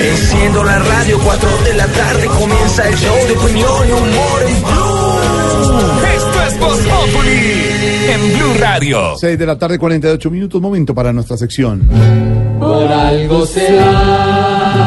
Enciendo la radio, 4 de la tarde comienza el show de opinión y humor en Blue. Esto es Voz Populi en Blue Radio. 6 de la tarde, 48 minutos, momento para nuestra sección. Por algo será.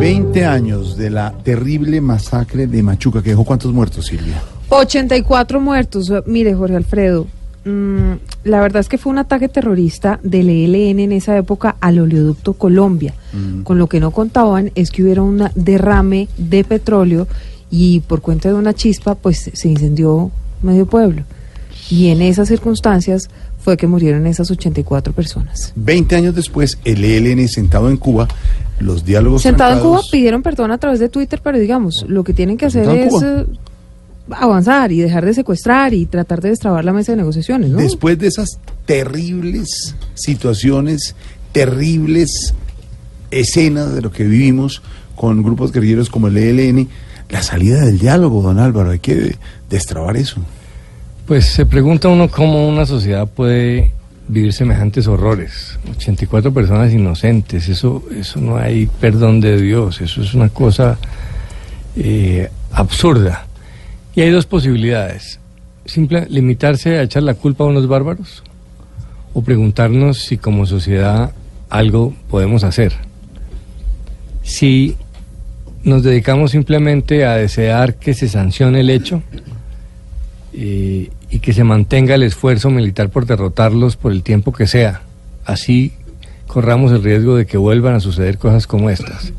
20 años de la terrible masacre de Machuca, que dejó cuántos muertos, Silvia. 84 muertos. Mire, Jorge Alfredo, mm, la verdad es que fue un ataque terrorista del ELN en esa época al oleoducto Colombia. Con lo que no contaban es que hubiera un derrame de petróleo y por cuenta de una chispa, pues se incendió medio pueblo. Y en esas circunstancias fue que murieron esas 84 personas. 20 años después, el ELN sentado en Cuba, los diálogos. Sentado en Cuba pidieron perdón a través de Twitter, pero digamos, lo que tienen que hacer es Cuba. Avanzar y dejar de secuestrar y tratar de destrabar la mesa de negociaciones, ¿no? Después de esas terribles situaciones, terribles escenas de lo que vivimos con grupos guerrilleros como el ELN, la salida del diálogo, don Álvaro, hay que destrabar eso. Pues se pregunta uno cómo una sociedad puede vivir semejantes horrores. 84 personas inocentes, eso, eso no hay perdón de Dios, eso es una cosa eh, absurda. Y hay dos posibilidades. Simple, limitarse a echar la culpa a unos bárbaros o preguntarnos si como sociedad algo podemos hacer. Si nos dedicamos simplemente a desear que se sancione el hecho, eh, y que se mantenga el esfuerzo militar por derrotarlos por el tiempo que sea. Así corramos el riesgo de que vuelvan a suceder cosas como estas.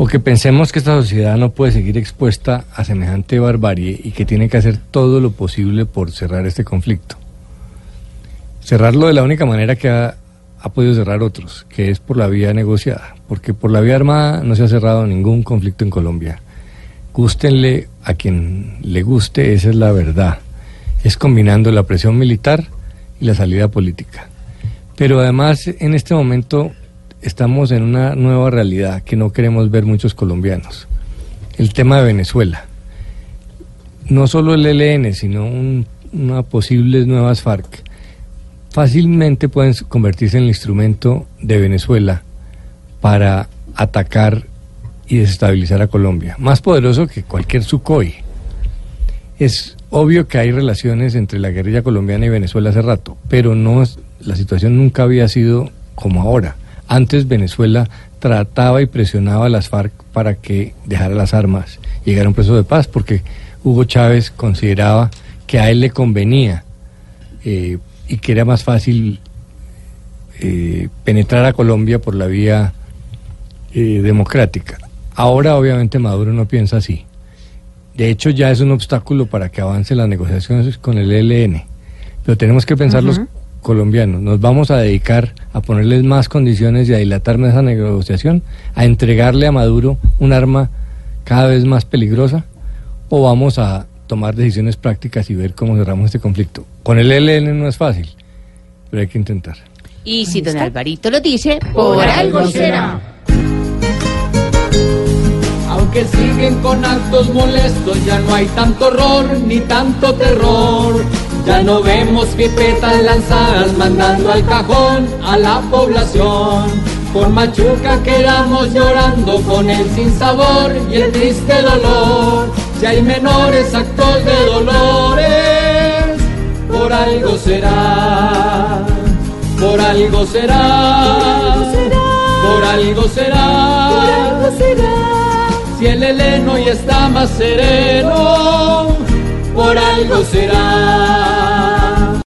O que pensemos que esta sociedad no puede seguir expuesta a semejante barbarie y que tiene que hacer todo lo posible por cerrar este conflicto. Cerrarlo de la única manera que ha, ha podido cerrar otros, que es por la vía negociada, porque por la vía armada no se ha cerrado ningún conflicto en Colombia. Gústenle a quien le guste, esa es la verdad. Es combinando la presión militar y la salida política. Pero además, en este momento estamos en una nueva realidad que no queremos ver muchos colombianos. El tema de Venezuela. No solo el ELN, sino un- una posibles nuevas FARC fácilmente pueden convertirse en el instrumento de Venezuela para atacar y desestabilizar a Colombia, más poderoso que cualquier Sukhoi. Es obvio que hay relaciones entre la guerrilla colombiana y Venezuela hace rato, pero no la situación nunca había sido como ahora. Antes Venezuela trataba y presionaba a las FARC para que dejara las armas llegara un proceso de paz, porque Hugo Chávez consideraba que a él le convenía eh, y que era más fácil eh, penetrar a Colombia por la vía eh, democrática. Ahora obviamente Maduro no piensa así. De hecho ya es un obstáculo para que avancen las negociaciones con el ELN. Pero tenemos que pensar los colombianos. ¿Nos vamos a dedicar a ponerles más condiciones y a dilatar esa negociación? ¿A entregarle a Maduro un arma cada vez más peligrosa? ¿O vamos a tomar decisiones prácticas y ver cómo cerramos este conflicto? Con el ELN no es fácil, pero hay que intentar. Y si don Alvarito lo dice, por algo será. Aunque siguen con actos molestos, ya no hay tanto horror ni tanto terror. Ya no vemos pipetas lanzadas mandando al cajón a la población. Por Machuca quedamos llorando con el sinsabor y el triste dolor. Ya hay menores actos de dolores, por algo será, por algo será, por algo será. Si el heleno ya está más sereno, por algo será.